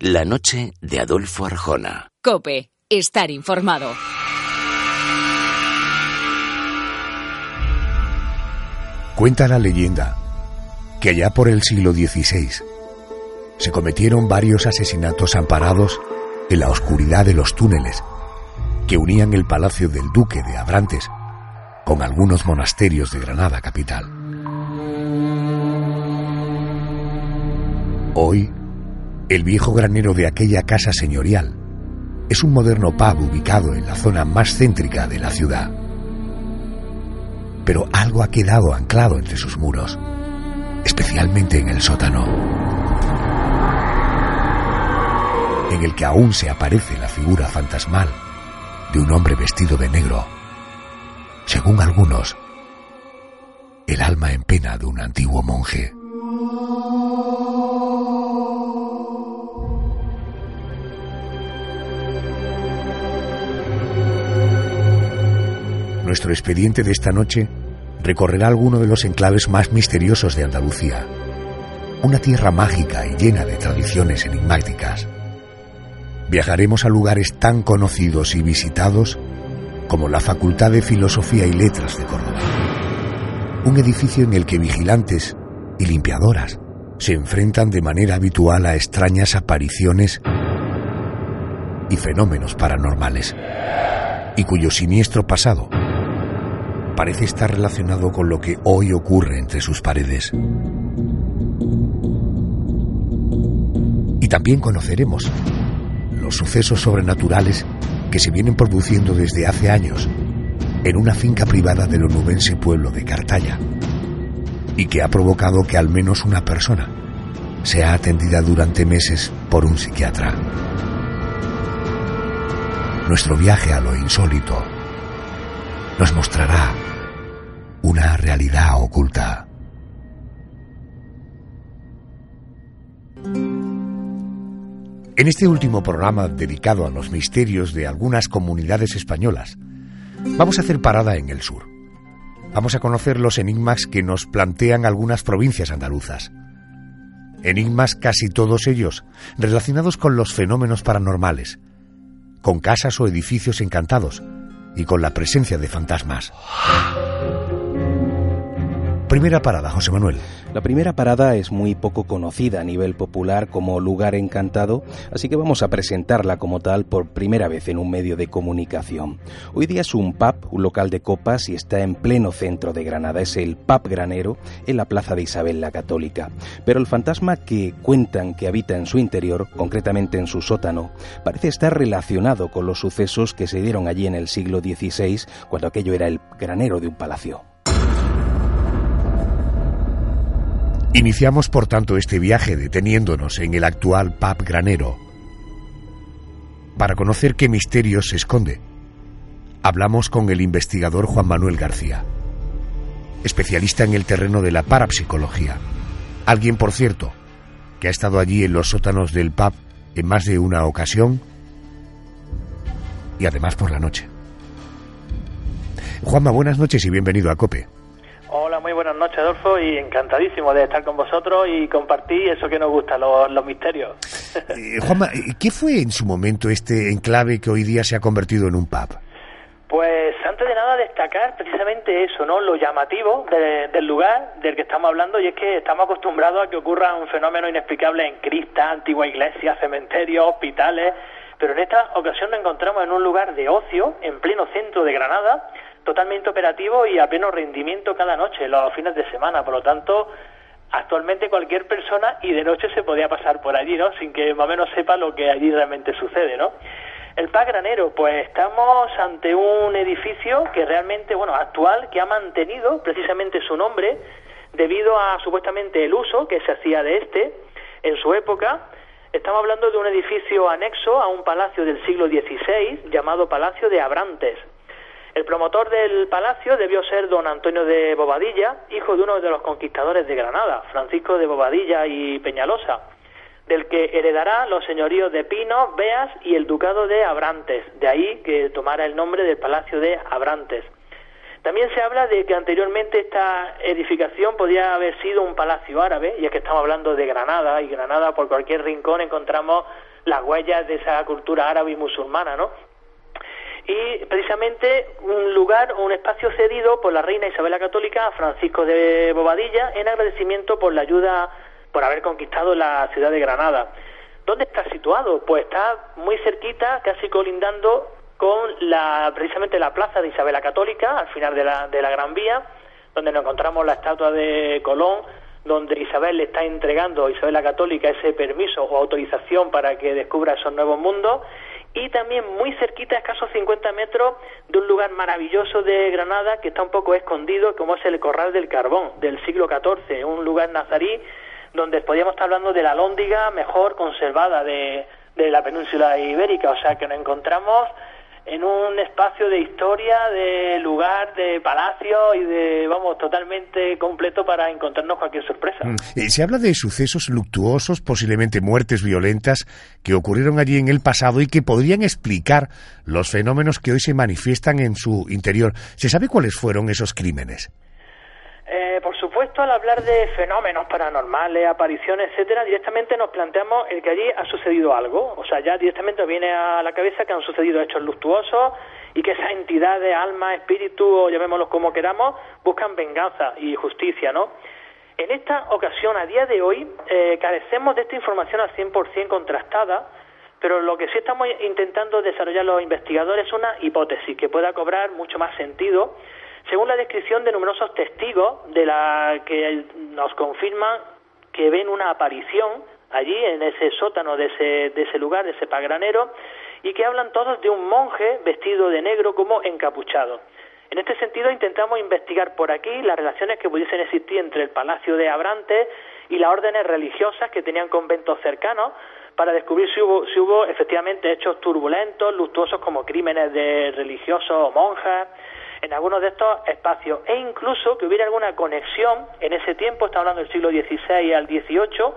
La noche de Adolfo Arjona. Cope, estar informado. Cuenta la leyenda que allá por el siglo XVI se cometieron varios asesinatos amparados en la oscuridad de los túneles que unían el palacio del duque de Abrantes con algunos monasterios de Granada capital. Hoy, el viejo granero de aquella casa señorial es un moderno pub ubicado en la zona más céntrica de la ciudad. Pero algo ha quedado anclado entre sus muros, especialmente en el sótano, en el que aún se aparece la figura fantasmal de un hombre vestido de negro. Según algunos, el alma en pena de un antiguo monje. Nuestro expediente de esta noche recorrerá alguno de los enclaves más misteriosos de Andalucía, una tierra mágica y llena de tradiciones enigmáticas. Viajaremos a lugares tan conocidos y visitados como la Facultad de Filosofía y Letras de Córdoba, un edificio en el que vigilantes y limpiadoras se enfrentan de manera habitual a extrañas apariciones y fenómenos paranormales, y cuyo siniestro pasado parece estar relacionado con lo que hoy ocurre entre sus paredes. Y también conoceremos los sucesos sobrenaturales que se vienen produciendo desde hace años en una finca privada del onubense pueblo de Cartaya y que ha provocado que al menos una persona sea atendida durante meses por un psiquiatra. Nuestro viaje a lo insólito nos mostrará una realidad oculta. En este último programa dedicado a los misterios de algunas comunidades españolas, vamos a hacer parada en el sur. Vamos a conocer los enigmas que nos plantean algunas provincias andaluzas. Enigmas casi todos ellos relacionados con los fenómenos paranormales, con casas o edificios encantados y con la presencia de fantasmas. Primera parada, José Manuel. La primera parada es muy poco conocida a nivel popular como lugar encantado, así que vamos a presentarla como tal por primera vez en un medio de comunicación. Hoy día es un pub, un local de copas y está en pleno centro de Granada. Es el Pub Granero en la plaza de Isabel la Católica. Pero el fantasma que cuentan que habita en su interior, concretamente en su sótano, parece estar relacionado con los sucesos que se dieron allí en el siglo XVI, cuando aquello era el granero de un palacio. Iniciamos por tanto este viaje deteniéndonos en el actual pub granero. Para conocer qué misterio se esconde, hablamos con el investigador Juan Manuel García, especialista en el terreno de la parapsicología. Alguien, por cierto, que ha estado allí en los sótanos del pub en más de una ocasión y además por la noche. Juanma, buenas noches y bienvenido a Cope. Hola, muy buenas noches, Adolfo, y encantadísimo de estar con vosotros y compartir eso que nos gusta, los, los misterios. Eh, Juanma, ¿qué fue en su momento este enclave que hoy día se ha convertido en un pub? Pues antes de nada destacar precisamente eso, ¿no? Lo llamativo de- del lugar del que estamos hablando y es que estamos acostumbrados a que ocurra un fenómeno inexplicable en cristas, antigua iglesia, cementerios, hospitales, pero en esta ocasión nos encontramos en un lugar de ocio en pleno centro de Granada, totalmente operativo y a pleno rendimiento cada noche, los fines de semana, por lo tanto, actualmente cualquier persona y de noche se podía pasar por allí, ¿no? Sin que más o menos sepa lo que allí realmente sucede, ¿no? El PAC Granero, pues estamos ante un edificio que realmente, bueno, actual, que ha mantenido precisamente su nombre debido a supuestamente el uso que se hacía de este en su época Estamos hablando de un edificio anexo a un palacio del siglo XVI llamado Palacio de Abrantes. El promotor del palacio debió ser don Antonio de Bobadilla, hijo de uno de los conquistadores de Granada, Francisco de Bobadilla y Peñalosa, del que heredará los señoríos de Pino, Beas y el ducado de Abrantes, de ahí que tomara el nombre del Palacio de Abrantes. También se habla de que anteriormente esta edificación podía haber sido un palacio árabe, y es que estamos hablando de Granada, y Granada por cualquier rincón encontramos las huellas de esa cultura árabe y musulmana, ¿no? Y precisamente un lugar o un espacio cedido por la reina Isabel la Católica a Francisco de Bobadilla en agradecimiento por la ayuda por haber conquistado la ciudad de Granada. ¿Dónde está situado? Pues está muy cerquita, casi colindando con la precisamente la plaza de Isabel la Católica, al final de la, de la Gran Vía, donde nos encontramos la estatua de Colón, donde Isabel le está entregando a Isabel la Católica ese permiso o autorización para que descubra esos nuevos mundos y también muy cerquita, a escasos 50 metros, de un lugar maravilloso de Granada que está un poco escondido, como es el Corral del Carbón, del siglo XIV, un lugar nazarí donde podríamos estar hablando de la lóndiga mejor conservada de, de la península ibérica, o sea que nos encontramos en un espacio de historia, de lugar, de palacio y de, vamos, totalmente completo para encontrarnos cualquier sorpresa. Mm. Se habla de sucesos luctuosos, posiblemente muertes violentas, que ocurrieron allí en el pasado y que podrían explicar los fenómenos que hoy se manifiestan en su interior. ¿Se sabe cuáles fueron esos crímenes? Eh, por supuesto, al hablar de fenómenos paranormales, apariciones, etcétera, directamente nos planteamos el que allí ha sucedido algo. O sea, ya directamente viene a la cabeza que han sucedido hechos luctuosos y que esas entidades, alma, espíritu, o llamémoslos como queramos, buscan venganza y justicia, ¿no? En esta ocasión, a día de hoy, eh, carecemos de esta información al 100% contrastada, pero lo que sí estamos intentando desarrollar los investigadores es una hipótesis que pueda cobrar mucho más sentido según la descripción de numerosos testigos de la que nos confirman que ven una aparición allí en ese sótano de ese, de ese lugar, de ese pagranero, y que hablan todos de un monje vestido de negro como encapuchado. En este sentido intentamos investigar por aquí las relaciones que pudiesen existir entre el Palacio de Abrantes y las órdenes religiosas que tenían conventos cercanos para descubrir si hubo, si hubo efectivamente hechos turbulentos, luctuosos como crímenes de religiosos o monjas, en algunos de estos espacios e incluso que hubiera alguna conexión en ese tiempo, estamos hablando del siglo XVI al XVIII,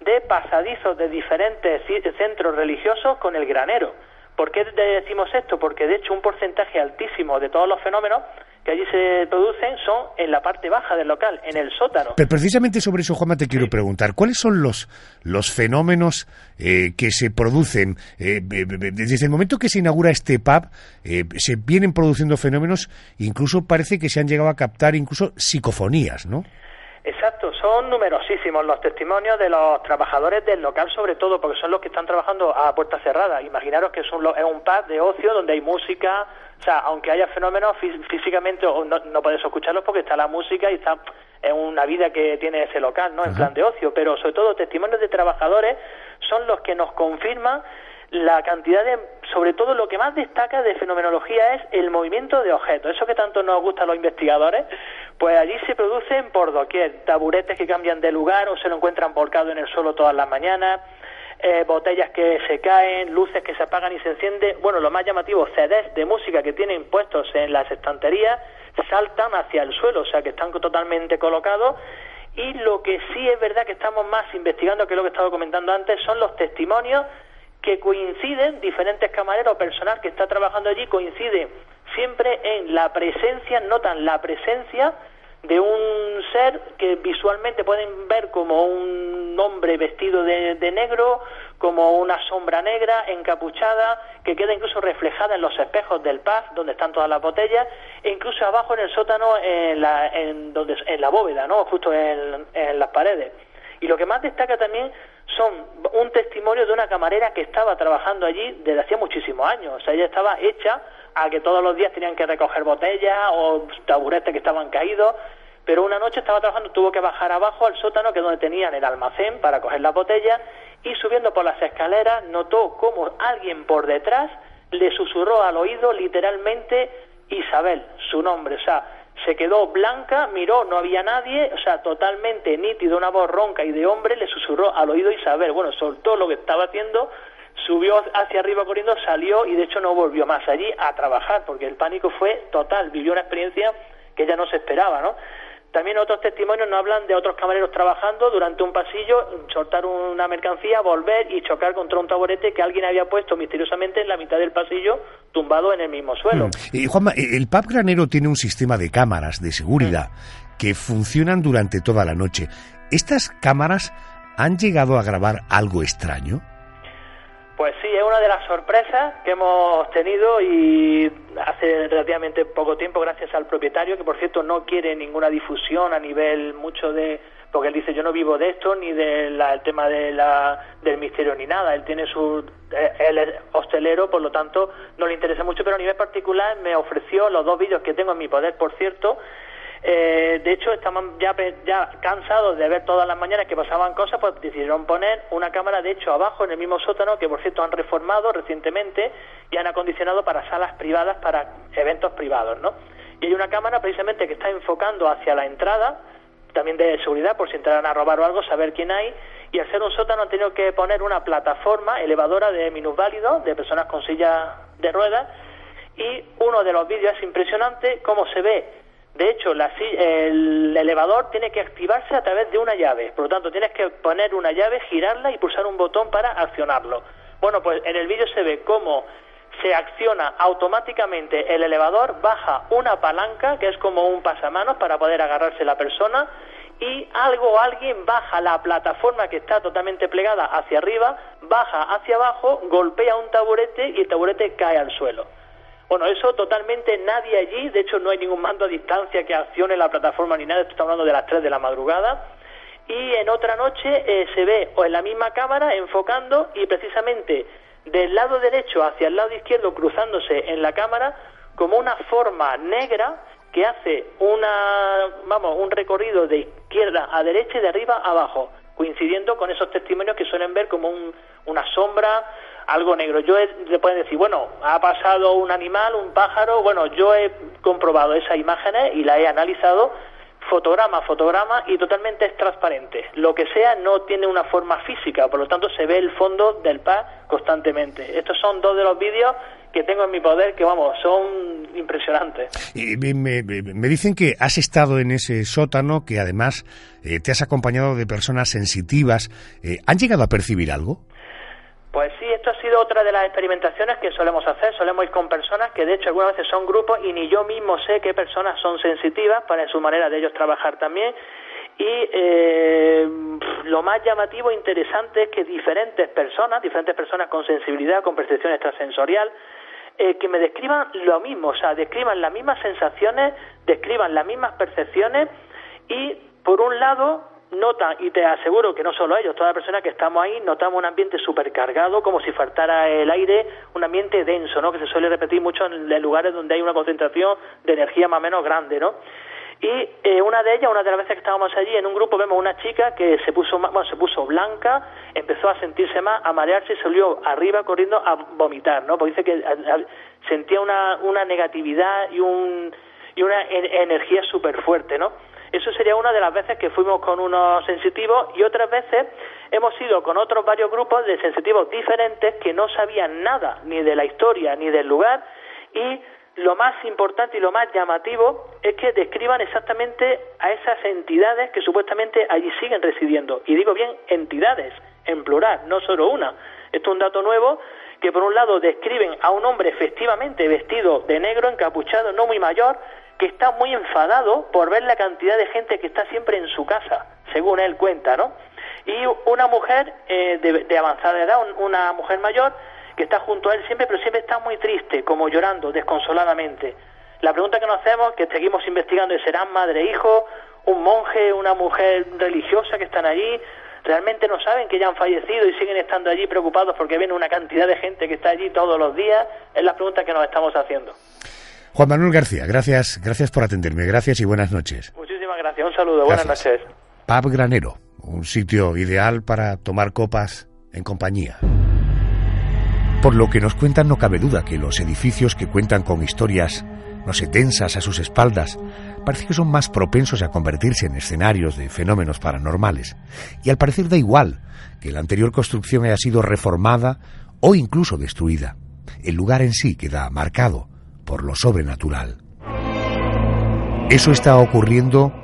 de pasadizos de diferentes centros religiosos con el granero. ¿Por qué decimos esto? Porque de hecho un porcentaje altísimo de todos los fenómenos que allí se producen son en la parte baja del local, en el sótano. Pero precisamente sobre eso, Juanma, te quiero preguntar, ¿cuáles son los, los fenómenos eh, que se producen? Eh, desde el momento que se inaugura este pub, eh, se vienen produciendo fenómenos, incluso parece que se han llegado a captar incluso psicofonías, ¿no? Exacto, son numerosísimos los testimonios de los trabajadores del local, sobre todo, porque son los que están trabajando a puerta cerrada. Imaginaros que es un, es un pub de ocio donde hay música, o sea, aunque haya fenómenos físicamente no, no puedes escucharlos porque está la música y está en una vida que tiene ese local, ¿no? En plan de ocio, pero sobre todo testimonios de trabajadores son los que nos confirman la cantidad de, sobre todo lo que más destaca de fenomenología es el movimiento de objetos. Eso que tanto nos gusta a los investigadores, pues allí se producen por doquier, taburetes que cambian de lugar o se lo encuentran volcado en el suelo todas las mañanas, eh, botellas que se caen, luces que se apagan y se encienden. Bueno, lo más llamativo, CDs de música que tienen puestos en las estanterías saltan hacia el suelo, o sea que están totalmente colocados. Y lo que sí es verdad que estamos más investigando, que lo que he estado comentando antes, son los testimonios que coinciden, diferentes camareros, personal que está trabajando allí, coinciden siempre en la presencia, notan la presencia de un ser que visualmente pueden ver como un hombre vestido de, negro, como una sombra negra encapuchada, que queda incluso reflejada en los espejos del pub, donde están todas las botellas, e incluso abajo en el sótano, en la, en donde, en la bóveda, ¿no? justo en, en las paredes. Y lo que más destaca también son un testimonio de una camarera que estaba trabajando allí desde hacía muchísimos años. O sea, ella estaba hecha a que todos los días tenían que recoger botellas o taburetes que estaban caídos, pero una noche estaba trabajando, tuvo que bajar abajo al sótano, que es donde tenían el almacén para coger las botellas, y subiendo por las escaleras notó como alguien por detrás le susurró al oído literalmente Isabel, su nombre. O sea, se quedó blanca, miró, no había nadie, o sea, totalmente nítido, una voz ronca y de hombre, le susurró al oído Isabel. Bueno, soltó lo que estaba haciendo, subió hacia arriba corriendo, salió y de hecho no volvió más allí a trabajar, porque el pánico fue total, vivió una experiencia que ella no se esperaba, ¿no? También otros testimonios nos hablan de otros camareros trabajando durante un pasillo, soltar una mercancía, volver y chocar contra un taburete que alguien había puesto misteriosamente en la mitad del pasillo, tumbado en el mismo suelo. Mm. Y Juanma, el pub granero tiene un sistema de cámaras de seguridad que funcionan durante toda la noche. ¿Estas cámaras han llegado a grabar algo extraño? Pues sí, es una de las sorpresas que hemos tenido y hace relativamente poco tiempo gracias al propietario, que por cierto no quiere ninguna difusión a nivel mucho de... porque él dice yo no vivo de esto ni del tema de la, del misterio ni nada, él tiene su... Eh, él es hostelero, por lo tanto no le interesa mucho, pero a nivel particular me ofreció los dos vídeos que tengo en mi poder, por cierto, eh, de hecho, estaban ya, ya cansados de ver todas las mañanas que pasaban cosas, pues decidieron poner una cámara, de hecho, abajo en el mismo sótano, que por cierto han reformado recientemente y han acondicionado para salas privadas, para eventos privados, ¿no? Y hay una cámara precisamente que está enfocando hacia la entrada, también de seguridad, por si entraran a robar o algo, saber quién hay. Y al ser un sótano han tenido que poner una plataforma elevadora de minusválidos, de personas con sillas de ruedas. Y uno de los vídeos es impresionante cómo se ve de hecho, el elevador tiene que activarse a través de una llave. Por lo tanto, tienes que poner una llave, girarla y pulsar un botón para accionarlo. Bueno, pues en el vídeo se ve cómo se acciona automáticamente el elevador, baja una palanca, que es como un pasamanos para poder agarrarse la persona, y algo o alguien baja la plataforma que está totalmente plegada hacia arriba, baja hacia abajo, golpea un taburete y el taburete cae al suelo. Bueno, eso totalmente nadie allí, de hecho no hay ningún mando a distancia que accione la plataforma ni nada, esto está hablando de las 3 de la madrugada. Y en otra noche eh, se ve o en la misma cámara enfocando y precisamente del lado derecho hacia el lado izquierdo cruzándose en la cámara como una forma negra que hace una, vamos, un recorrido de izquierda a derecha y de arriba a abajo, coincidiendo con esos testimonios que suelen ver como una sombra algo negro. Yo he, le pueden decir, bueno, ha pasado un animal, un pájaro, bueno, yo he comprobado esas imágenes y la he analizado fotograma fotograma y totalmente es transparente. Lo que sea no tiene una forma física, por lo tanto se ve el fondo del PA constantemente. Estos son dos de los vídeos que tengo en mi poder que, vamos, son impresionantes. Y me, dicen que has estado en ese sótano, que además eh, te has acompañado de personas sensitivas. Eh, ¿Han llegado a percibir algo? Pues sí, esto ha sido otra de las experimentaciones que solemos hacer. Solemos ir con personas que de hecho algunas veces son grupos y ni yo mismo sé qué personas son sensitivas para su manera de ellos trabajar también. Y eh, lo más llamativo e interesante es que diferentes personas, diferentes personas con sensibilidad, con percepción extrasensorial, eh, que me describan lo mismo, o sea, describan las mismas sensaciones, describan las mismas percepciones y, por un lado, notan, y te aseguro que no solo ellos, toda la persona que estamos ahí, notamos un ambiente supercargado, como si faltara el aire, un ambiente denso, ¿no? Que se suele repetir mucho en, lugares donde hay una concentración de energía más o menos grande, ¿no? Y eh, una de ellas, una de las veces que estábamos allí, en un grupo vemos una chica que se puso, bueno, se puso blanca, empezó a sentirse más, a marearse y salió arriba corriendo a vomitar, ¿no? Porque dice que sentía una, una negatividad y, un, y una energía súper fuerte, ¿no? Eso sería una de las veces que fuimos con unos sensitivos y otras veces hemos ido con otros varios grupos de sensitivos diferentes que no sabían nada ni de la historia ni del lugar y lo más importante y lo más llamativo es que describan exactamente a esas entidades que supuestamente allí siguen residiendo. Y digo bien entidades, en plural, no solo una. Esto es un dato nuevo que por un lado describen a un hombre efectivamente vestido de negro, encapuchado, no muy mayor, que está muy enfadado por ver la cantidad de gente que está siempre en su casa, según él cuenta, ¿no? Y una mujer eh, de, avanzada edad, una mujer mayor, que está junto a él siempre, pero siempre está muy triste, como llorando, desconsoladamente. La pregunta que nos hacemos, que seguimos investigando, es, ¿serán madre e hijo, un monje, una mujer religiosa que están allí? ¿Realmente no saben que ya han fallecido y siguen estando allí preocupados porque ven una cantidad de gente que está allí todos los días? Es la pregunta que nos estamos haciendo. Juan Manuel García, gracias, gracias por atenderme, gracias y buenas noches. Muchísimas gracias, un saludo, buenas noches. Pub Granero, un sitio ideal para tomar copas en compañía. Por lo que nos cuentan no cabe duda que los edificios que cuentan con historias, no sé, tensas a sus espaldas, parece que son más propensos a convertirse en escenarios de fenómenos paranormales. Y al parecer da igual que la anterior construcción haya sido reformada o incluso destruida. El lugar en sí queda marcado por lo sobrenatural. Eso está ocurriendo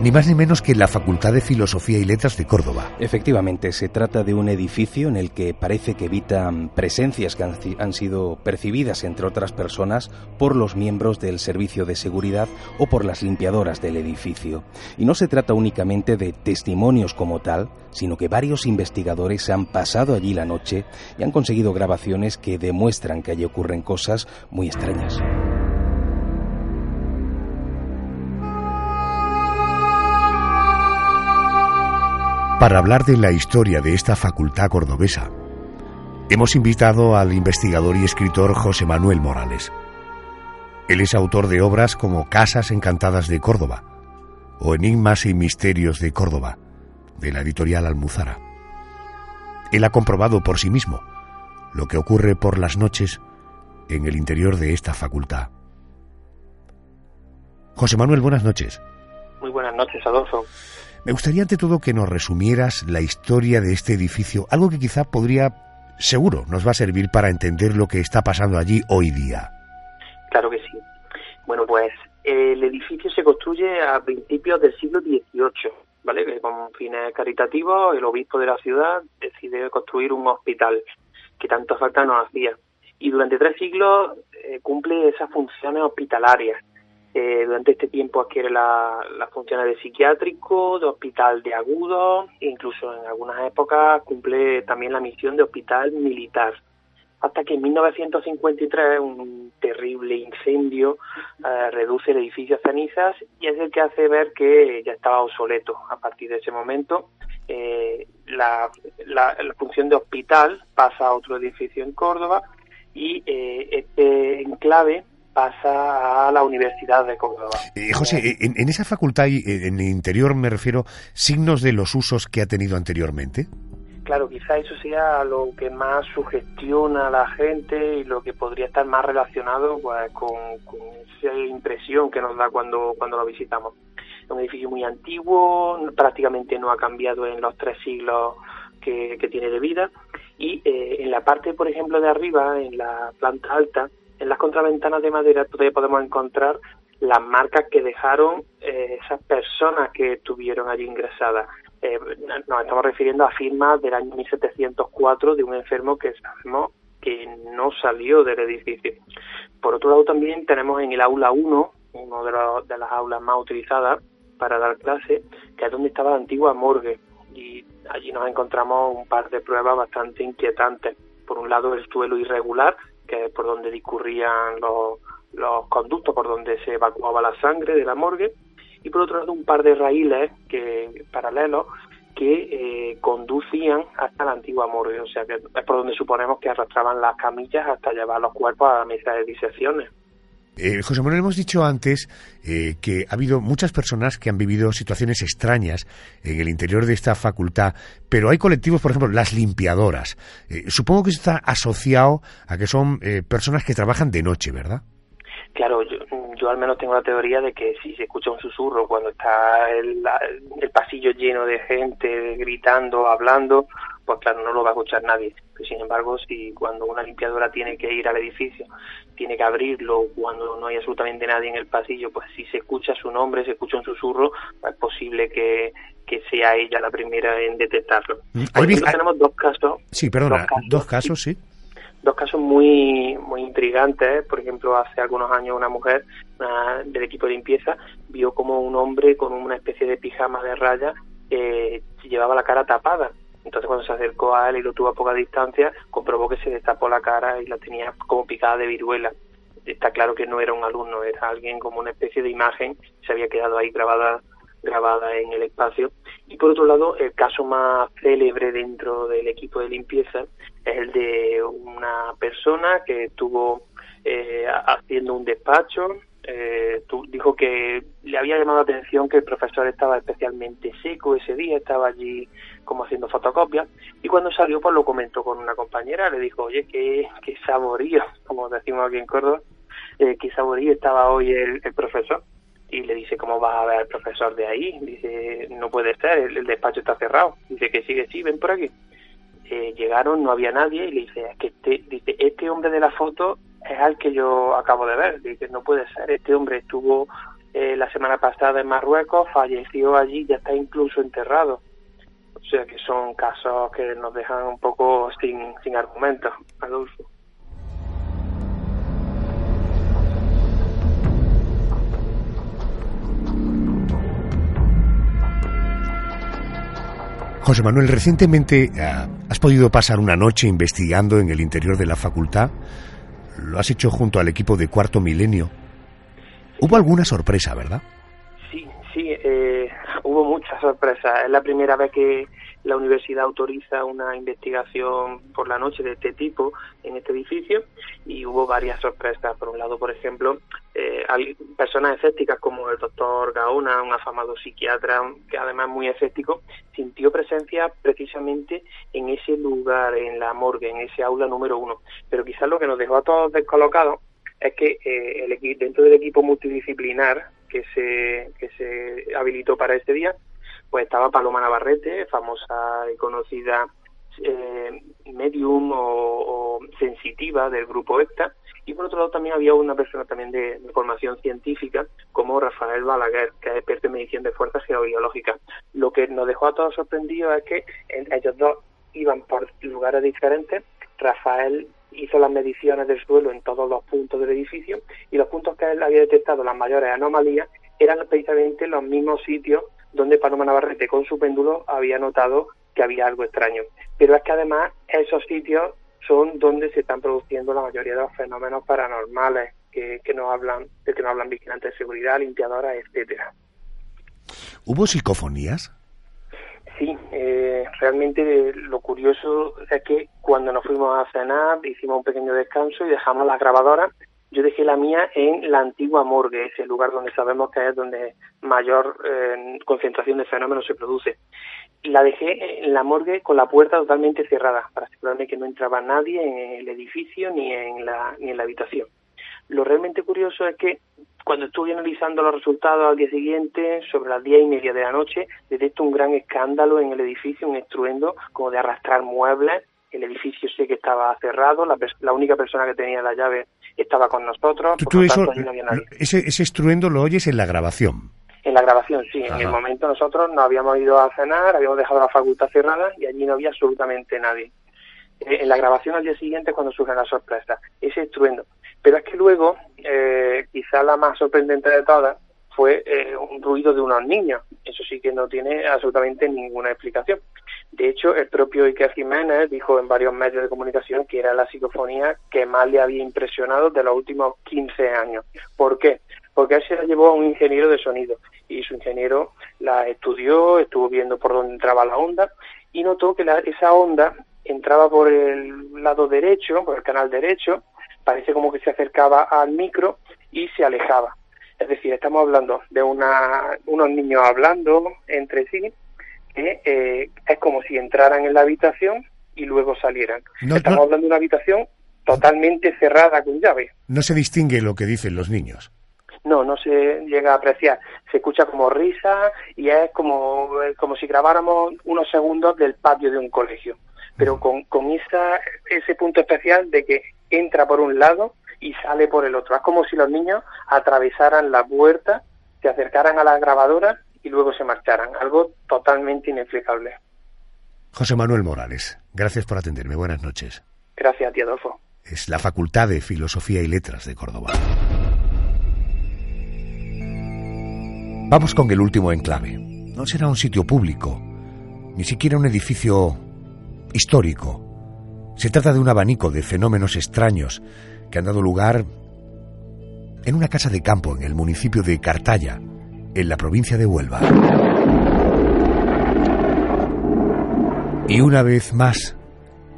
ni más ni menos que la Facultad de Filosofía y Letras de Córdoba. Efectivamente, se trata de un edificio en el que parece que evitan presencias que han, sido percibidas, entre otras personas, por los miembros del servicio de seguridad o por las limpiadoras del edificio. Y no se trata únicamente de testimonios como tal, sino que varios investigadores han pasado allí la noche y han conseguido grabaciones que demuestran que allí ocurren cosas muy extrañas. Para hablar de la historia de esta facultad cordobesa, hemos invitado al investigador y escritor José Manuel Morales. Él es autor de obras como Casas Encantadas de Córdoba o Enigmas y Misterios de Córdoba, de la editorial Almuzara. Él ha comprobado por sí mismo lo que ocurre por las noches en el interior de esta facultad. José Manuel, buenas noches. Muy buenas noches, Adolfo. Me gustaría ante todo que nos resumieras la historia de este edificio, algo que quizá podría, seguro, nos va a servir para entender lo que está pasando allí hoy día. Claro que sí. Bueno, pues el edificio se construye a principios del siglo XVIII, ¿vale? Con fines caritativos, el obispo de la ciudad decide construir un hospital que tanto falta nos hacía. Y durante tres siglos eh, cumple esas funciones hospitalarias eh, durante este tiempo adquiere las funciones de psiquiátrico, de hospital de agudo, incluso en algunas épocas cumple también la misión de hospital militar. Hasta que en 1953 un terrible incendio eh, reduce el edificio a cenizas y es el que hace ver que ya estaba obsoleto. A partir de ese momento, eh, la, la, función de hospital pasa a otro edificio en Córdoba y este enclave pasa a la Universidad de Córdoba. Eh, José, en, esa facultad, en el interior me refiero, signos de los usos que ha tenido anteriormente. Claro, quizá eso sea lo que más sugestiona a la gente y lo que podría estar más relacionado pues, con, esa impresión que nos da cuando, cuando lo visitamos. Es un edificio muy antiguo, prácticamente no ha cambiado en los tres siglos que, tiene de vida y eh, en la parte, por ejemplo, de arriba, en la planta alta, en las contraventanas de madera todavía podemos encontrar las marcas que dejaron eh, esas personas que estuvieron allí ingresadas. Eh, nos estamos refiriendo a firmas del año 1704 de un enfermo que sabemos que no salió del edificio. Por otro lado, también tenemos en el aula 1, una de, de las aulas más utilizadas para dar clase, que es donde estaba la antigua morgue. Y allí nos encontramos un par de pruebas bastante inquietantes. Por un lado, el suelo irregular, que es por donde discurrían los, los conductos, por donde se evacuaba la sangre de la morgue, y por otro lado un par de raíles que, paralelos que eh, conducían hasta la antigua morgue, o sea que es por donde suponemos que arrastraban las camillas hasta llevar los cuerpos a la mesa de disecciones. Eh, José Manuel, hemos dicho antes eh, que ha habido muchas personas que han vivido situaciones extrañas en el interior de esta facultad, pero hay colectivos, por ejemplo, las limpiadoras. Eh, supongo que está asociado a que son personas que trabajan de noche, ¿verdad? Claro, yo, al menos tengo la teoría de que si se escucha un susurro cuando está el pasillo lleno de gente gritando, hablando, pues claro, no lo va a escuchar nadie. Sin embargo, si cuando una limpiadora tiene que ir al edificio, tiene que abrirlo, cuando no hay absolutamente nadie en el pasillo, pues si se escucha su nombre, se escucha un susurro, pues es posible que, sea ella la primera en detectarlo. Mm, tenemos dos casos. Sí, perdona, dos casos, sí dos casos muy muy intrigantes. Por ejemplo, hace algunos años una mujer del equipo de limpieza vio como un hombre con una especie de pijama de rayas eh, llevaba la cara tapada entonces cuando se acercó a él y lo tuvo a poca distancia, comprobó que se destapó la cara y la tenía como picada de viruela. Está claro que no era un alumno, era alguien como una especie de imagen, se había quedado ahí grabada grabada en el espacio. Y por otro lado, el caso más célebre dentro del equipo de limpieza es el de una persona que estuvo eh, haciendo un despacho eh, dijo que le había llamado la atención que el profesor estaba especialmente seco ese día, estaba allí como haciendo fotocopias y cuando salió pues lo comentó con una compañera, le dijo, oye, qué, qué saborío, como decimos aquí en Córdoba, eh, qué saborío estaba hoy el, profesor. y le dice, ¿cómo vas a ver al profesor de ahí? Dice, no puede ser, el, despacho está cerrado. Dice que sigue, sí, ven por aquí. Eh, llegaron, no había nadie y le dice, es que este, dice, este hombre de la foto es al que yo acabo de ver. Dice, no puede ser, este hombre estuvo eh, la semana pasada en Marruecos, falleció allí, ya está incluso enterrado. O sea que son casos que nos dejan un poco sin, sin argumentos, Adolfo. José Manuel, recientemente eh, has podido pasar una noche investigando en el interior de la facultad. Lo has hecho junto al equipo de Cuarto Milenio. Hubo alguna sorpresa, ¿verdad? Sí, eh, hubo muchas sorpresas. Es la primera vez que la universidad autoriza una investigación por la noche de este tipo en este edificio y hubo varias sorpresas. Por un lado, por ejemplo, eh, personas escépticas como el doctor Gaona, un afamado psiquiatra que además es muy escéptico, sintió presencia precisamente en ese lugar, en la morgue, en ese aula número uno. Pero quizás lo que nos dejó a todos descolocados es que eh, el, dentro del equipo multidisciplinar que se, que se habilitó para este día, pues estaba Paloma Navarrete, famosa y conocida eh, medium o, sensitiva del grupo ECTA, y por otro lado también había una persona también de, formación científica como Rafael Balaguer, que es experto en medición de fuerzas geobiológicas. Lo que nos dejó a todos sorprendidos es que ellos dos iban por lugares diferentes. Rafael hizo las mediciones del suelo en todos los puntos del edificio y los puntos que él había detectado las mayores anomalías eran precisamente los mismos sitios donde Paloma Navarrete con su péndulo había notado que había algo extraño. Pero es que además esos sitios son donde se están produciendo la mayoría de los fenómenos paranormales que, que hablan, de que nos hablan vigilantes de seguridad, limpiadoras, etcétera. ¿Hubo psicofonías? Sí, eh, realmente lo curioso es que cuando nos fuimos a cenar hicimos un pequeño descanso y dejamos las grabadoras yo dejé la mía en la antigua morgue, ese lugar donde sabemos que es donde mayor eh, concentración de fenómenos se produce. La dejé en la morgue con la puerta totalmente cerrada, para asegurarme que no entraba nadie en el edificio ni en la, ni en la habitación. Lo realmente curioso es que cuando estuve analizando los resultados al día siguiente, sobre las diez y media de la noche, detecto un gran escándalo en el edificio, un estruendo como de arrastrar muebles. El edificio sé que estaba cerrado, la, la única persona que tenía la llave estaba con nosotros. Ese, ese estruendo lo oyes en la grabación. En la grabación, sí. En el momento nosotros nos habíamos ido a cenar, habíamos dejado la facultad cerrada y allí no había absolutamente nadie. Eh, en la grabación al día siguiente es cuando surge la sorpresa, ese estruendo. Pero es que luego, eh, quizá la más sorprendente de todas, fue eh, un ruido de unos niños. Eso sí que no tiene absolutamente ninguna explicación. De hecho, el propio Iker Jiménez dijo en varios medios de comunicación que era la psicofonía que más le había impresionado de los últimos 15 años. ¿Por qué? Porque él se la llevó a un ingeniero de sonido y su ingeniero la estudió, estuvo viendo por dónde entraba la onda y notó que esa onda entraba por el lado derecho, por el canal derecho, parece como que se acercaba al micro y se alejaba. Es decir, estamos hablando de una, unos niños hablando entre sí, que eh, es como si entraran en la habitación y luego salieran. estamos hablando de una habitación totalmente cerrada con llave. No se distingue lo que dicen los niños. No, no se llega a apreciar. Se escucha como risa y es como, como si grabáramos unos segundos del patio de un colegio. Pero con, con esa, ese punto especial de que entra por un lado y sale por el otro. Es como si los niños atravesaran la puerta, se acercaran a la grabadora y luego se marcharan. Algo totalmente inexplicable. José Manuel Morales, gracias por atenderme. Buenas noches. Gracias a ti, Adolfo. Es la Facultad de Filosofía y Letras de Córdoba. Vamos con el último enclave. No será un sitio público, ni siquiera un edificio histórico. Se trata de un abanico de fenómenos extraños que han dado lugar en una casa de campo en el municipio de Cartaya, en la provincia de Huelva. Y una vez más,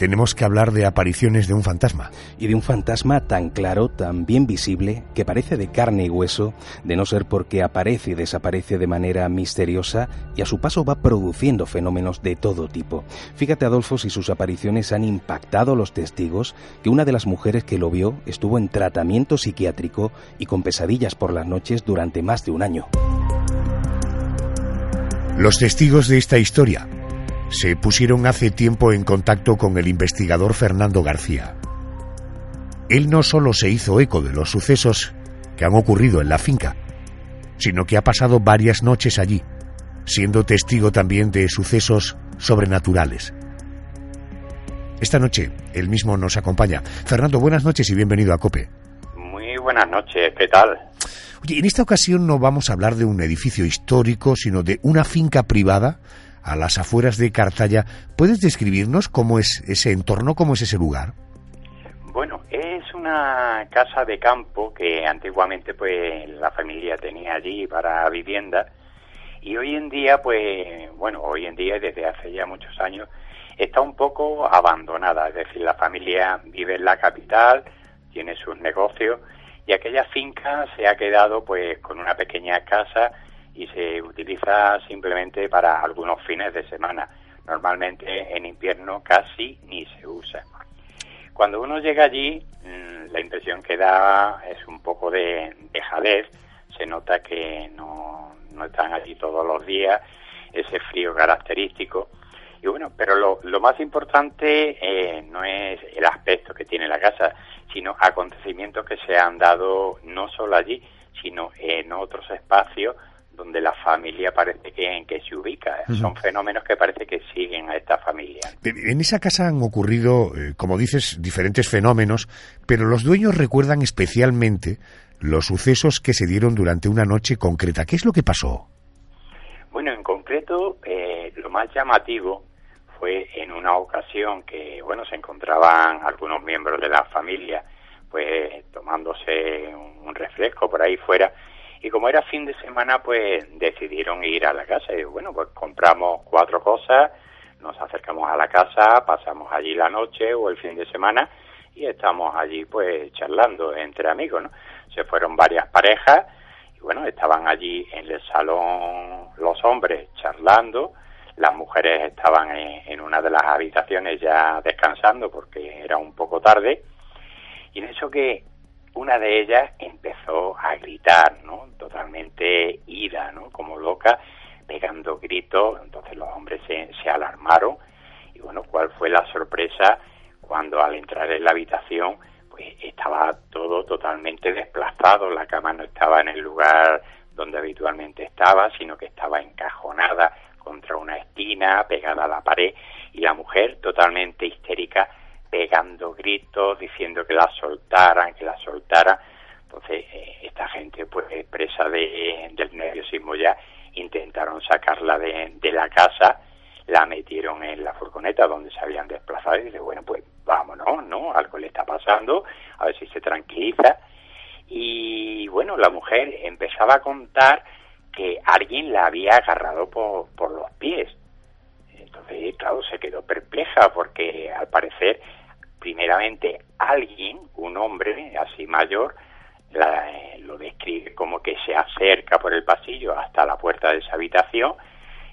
tenemos que hablar de apariciones de un fantasma. Y de un fantasma tan claro, tan bien visible, que parece de carne y hueso, de no ser porque aparece y desaparece de manera misteriosa y a su paso va produciendo fenómenos de todo tipo. Fíjate, Adolfo, si sus apariciones han impactado a los testigos, que una de las mujeres que lo vio estuvo en tratamiento psiquiátrico y con pesadillas por las noches durante más de un año. Los testigos de esta historia se pusieron hace tiempo en contacto con el investigador Fernando García. Él no solo se hizo eco de los sucesos que han ocurrido en la finca, sino que ha pasado varias noches allí, siendo testigo también de sucesos sobrenaturales. Esta noche él mismo nos acompaña. Fernando, buenas noches y bienvenido a Cope. Muy buenas noches, ¿qué tal? Oye, en esta ocasión no vamos a hablar de un edificio histórico, sino de una finca privada a las afueras de Cartaya. ¿Puedes describirnos cómo es ese entorno, cómo es ese lugar? Bueno, es una casa de campo que antiguamente pues la familia tenía allí para vivienda y hoy en día pues bueno, hoy en día desde hace ya muchos años está un poco abandonada, es decir, la familia vive en la capital, tiene sus negocios y aquella finca se ha quedado pues con una pequeña casa y se utiliza simplemente para algunos fines de semana. Normalmente en invierno casi ni se usa. Cuando uno llega allí, mm, la impresión que da es un poco de, de se nota que no, no están allí todos los días, ese frío característico. Y bueno, pero lo, lo más importante eh, no es el aspecto que tiene la casa, sino acontecimientos que se han dado no solo allí, sino en otros espacios donde la familia parece que, en que se ubica. Son fenómenos que parece que siguen a esta familia. En esa casa han ocurrido, eh, como dices, diferentes fenómenos, pero los dueños recuerdan especialmente los sucesos que se dieron durante una noche concreta. ¿Qué es lo que pasó? Bueno, en concreto, eh, lo más llamativo fue en una ocasión que, bueno, se encontraban algunos miembros de la familia, pues tomándose un refresco por ahí fuera, y como era fin de semana, pues decidieron ir a la casa. Y bueno, pues compramos cuatro cosas, nos acercamos a la casa, pasamos allí la noche o el fin de semana y estamos allí pues charlando entre amigos, ¿no? Se fueron varias parejas y bueno, estaban allí en el salón los hombres charlando, las mujeres estaban en, una de las habitaciones ya descansando porque era un poco tarde y en eso que una de ellas empezó a gritar, ¿no? Totalmente ida, ¿no? Como loca, pegando gritos. Entonces los hombres se, se alarmaron. Y bueno, ¿cuál fue la sorpresa cuando al entrar en la habitación, pues estaba todo totalmente desplazado? La cama no estaba en el lugar donde habitualmente estaba, sino que estaba encajonada contra una esquina, pegada a la pared, y la mujer totalmente histérica pegando gritos, diciendo que la soltaran, que la soltara. Entonces, eh, esta gente, pues, presa de, del nerviosismo ya, intentaron sacarla de, de, la casa, la metieron en la furgoneta donde se habían desplazado y dice, bueno, pues vámonos, ¿no? Algo le está pasando, a ver si se tranquiliza. Y bueno, la mujer empezaba a contar que alguien la había agarrado por, por los pies. Entonces, claro, se quedó perpleja porque al parecer primeramente alguien, un hombre así mayor, la, lo describe como que se acerca por el pasillo hasta la puerta de esa habitación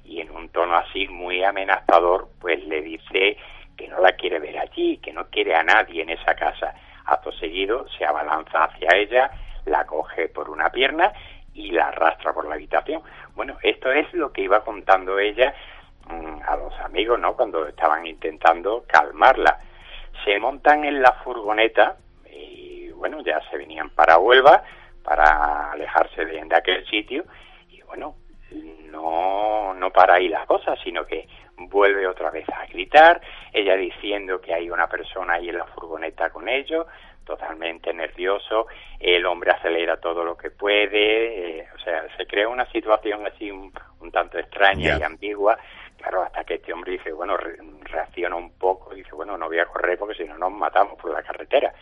y en un tono así muy amenazador, pues le dice que no la quiere ver allí, que no quiere a nadie en esa casa. Acto seguido se abalanza hacia ella, la coge por una pierna y la arrastra por la habitación. Bueno, esto es lo que iba contando ella mmm, a los amigos, ¿no? Cuando estaban intentando calmarla se montan en la furgoneta y bueno, ya se venían para Huelva para alejarse de, de aquel sitio y bueno, no, no para ahí las cosas, sino que vuelve otra vez a gritar, ella diciendo que hay una persona ahí en la furgoneta con ellos, totalmente nervioso, el hombre acelera todo lo que puede, eh, o sea, se crea una situación así un, un tanto extraña yeah. y ambigua Claro, hasta que este hombre dice, bueno, re reacciona un poco, dice, bueno, no voy a correr porque si no nos matamos por la carretera.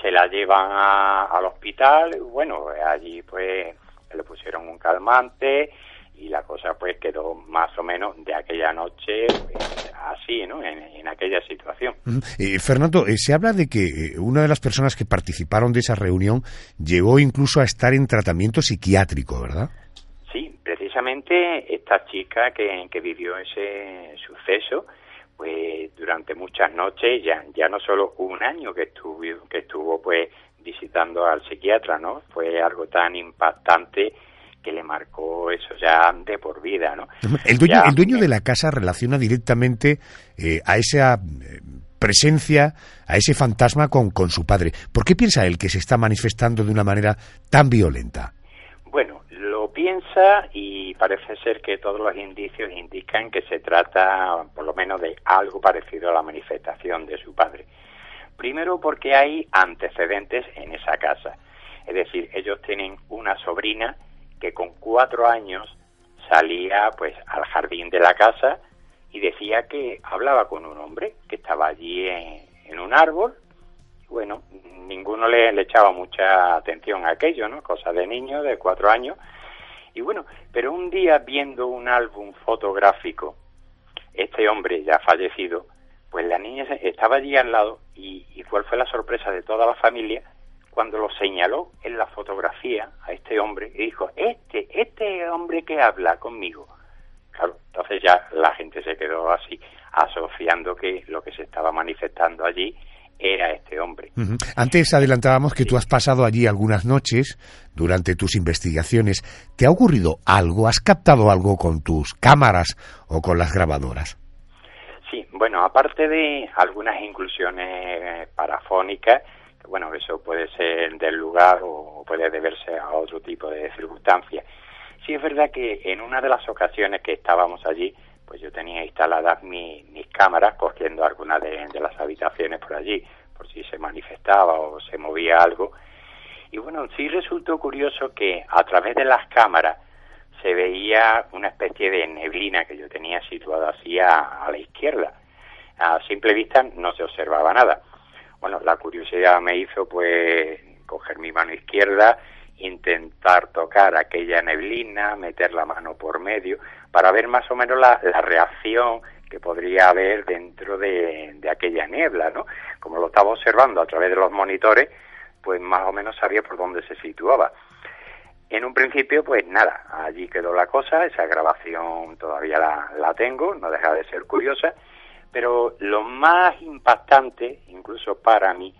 Se la llevan a, al hospital, bueno, allí pues le pusieron un calmante y la cosa pues quedó más o menos de aquella noche pues, así, ¿no? En, aquella situación. Eh, Fernando, eh, se habla de que eh, una de las personas que participaron de esa reunión llegó incluso a estar en tratamiento psiquiátrico, ¿verdad? Sí, precisamente esta chica que, que vivió ese suceso, pues durante muchas noches, ya, ya no solo un año que estuvo, que estuvo pues visitando al psiquiatra, ¿no? Fue algo tan impactante que le marcó eso ya de por vida, ¿no? El dueño, el dueño de la casa relaciona directamente eh, a esa eh, presencia, a ese fantasma con, con su padre. ¿Por qué piensa él que se está manifestando de una manera tan violenta? Bueno, piensa y parece ser que todos los indicios indican que se trata, por lo menos, de algo parecido a la manifestación de su padre. Primero porque hay antecedentes en esa casa. Es decir, ellos tienen una sobrina que con cuatro años salía pues al jardín de la casa y decía que hablaba con un hombre que estaba allí en, un árbol. bueno, ninguno le, echaba mucha atención a aquello, ¿no? Cosa de niño de cuatro años. Y bueno, pero un día viendo un álbum fotográfico, este hombre ya fallecido, pues la niña estaba allí al lado y, y cuál fue la sorpresa de toda la familia cuando lo señaló en la fotografía a este hombre y dijo, este, este hombre que habla conmigo. Claro, entonces ya la gente se quedó así, asociando que lo que se estaba manifestando allí era este hombre. Antes adelantábamos que tú has pasado allí algunas noches durante tus investigaciones. ¿Te ha ocurrido algo? ¿Has captado algo con tus cámaras o con las grabadoras? Sí, bueno, aparte de algunas inclusiones parafónicas, bueno, eso puede ser del lugar o puede deberse a otro tipo de circunstancias. Sí es verdad que en una de las ocasiones que estábamos allí, pues yo tenía instaladas mis cámaras cogiendo algunas de, las habitaciones por allí, por si se manifestaba o se movía algo. Y bueno, sí resultó curioso que a través de las cámaras se veía una especie de neblina que yo tenía situada así a la izquierda. A simple vista no se observaba nada bueno, la curiosidad me hizo pues coger mi mano izquierda, intentar tocar aquella neblina, meter la mano por medio, para ver más o menos la, reacción que podría haber dentro de, aquella niebla, ¿no? Como lo estaba observando a través de los monitores, pues más o menos sabía por dónde se situaba. En un principio, pues nada, allí quedó la cosa, esa grabación todavía la, la tengo, no deja de ser curiosa, pero lo más impactante, incluso para mí,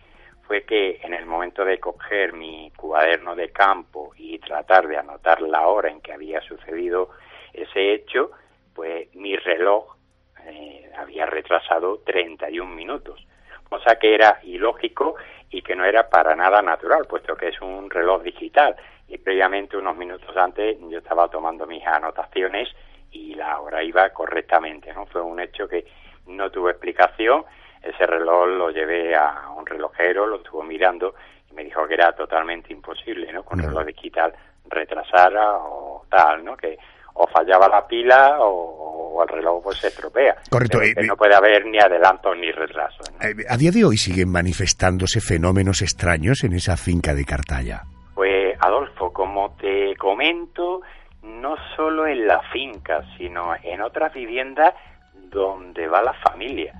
fue que en el momento de coger mi cuaderno de campo y tratar de anotar la hora en que había sucedido ese hecho, pues mi reloj eh, había retrasado 31 minutos, cosa que era ilógico y que no era para nada natural, puesto que es un reloj digital. Y previamente, unos minutos antes, yo estaba tomando mis anotaciones y la hora iba correctamente, ¿no? Fue un hecho que no tuvo explicación. Ese reloj lo llevé a un relojero, lo estuvo mirando y me dijo que era totalmente imposible, ¿no? Con el reloj digital retrasara o tal, ¿no? Que o fallaba la pila o, el reloj pues se estropea. Correcto. Eh, no puede haber ni adelanto ni retraso. Eh, a día de hoy siguen manifestándose fenómenos extraños en esa finca de Cartaya. Pues Adolfo, como te comento, no solo en la finca, sino en otras viviendas donde va la familia.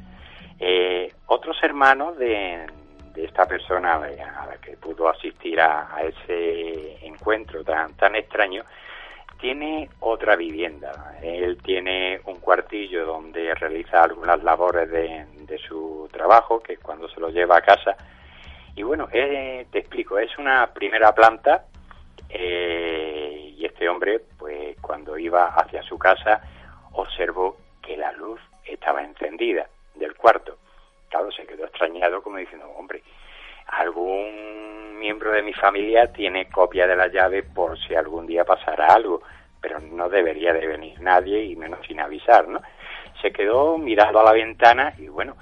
Eh, otros hermanos de, esta persona a la que pudo asistir a, ese encuentro tan, tan extraño, tiene otra vivienda. Él tiene un cuartillo donde realiza algunas labores de, su trabajo, que es cuando se lo lleva a casa. Y bueno, eh, te explico, es una primera planta eh, y este hombre, pues cuando iba hacia su casa, observó que la luz estaba encendida del cuarto. Claro, se quedó extrañado como diciendo, hombre, algún miembro de mi familia tiene copia de la llave por si algún día pasara algo, pero no debería de venir nadie y menos sin avisar, ¿no? Se quedó mirando a la ventana y bueno,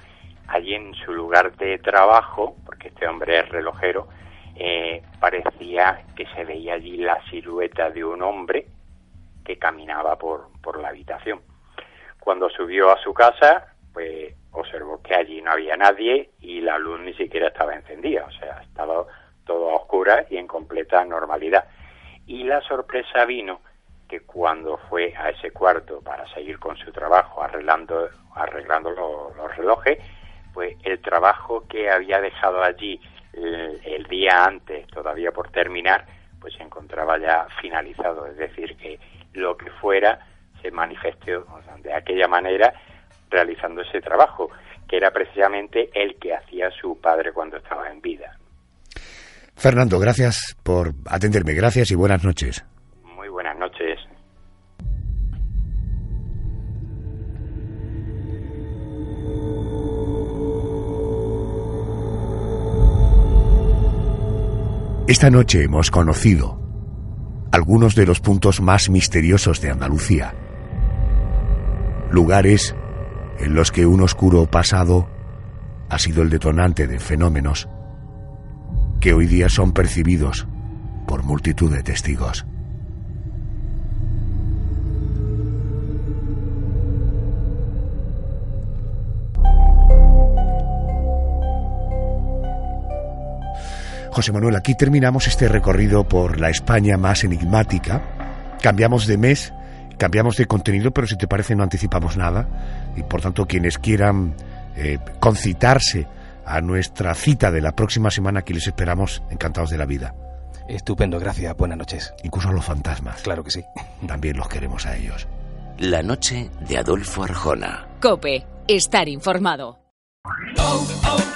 allí en su lugar de trabajo, porque este hombre es relojero, eh, parecía que se veía allí la silueta de un hombre que caminaba por, por la habitación. Cuando subió a su casa, pues observó que allí no había nadie y la luz ni siquiera estaba encendida, o sea, estaba todo a oscuras y en completa normalidad. Y la sorpresa vino que cuando fue a ese cuarto para seguir con su trabajo arreglando, arreglando los relojes, pues el trabajo que había dejado allí el, día antes, todavía por terminar, pues se encontraba ya finalizado. Es decir, que lo que fuera se manifestó de aquella manera realizando ese trabajo, que era precisamente el que hacía su padre cuando estaba en vida. Fernando, gracias por atenderme. Gracias y buenas noches. Muy buenas noches. Esta noche hemos conocido algunos de los puntos más misteriosos de Andalucía. Lugares en los que un oscuro pasado ha sido el detonante de fenómenos que hoy día son percibidos por multitud de testigos. José Manuel, aquí terminamos este recorrido por la España más enigmática. Cambiamos de mes, cambiamos de contenido, pero si te parece no anticipamos nada. Y por tanto, quienes quieran eh, concitarse a nuestra cita de la próxima semana, aquí les esperamos encantados de la vida. Estupendo, gracias. Buenas noches. Incluso a los fantasmas. Claro que sí. También los queremos a ellos. La noche de Adolfo Arjona. Cope, estar informado. Oh, oh, oh,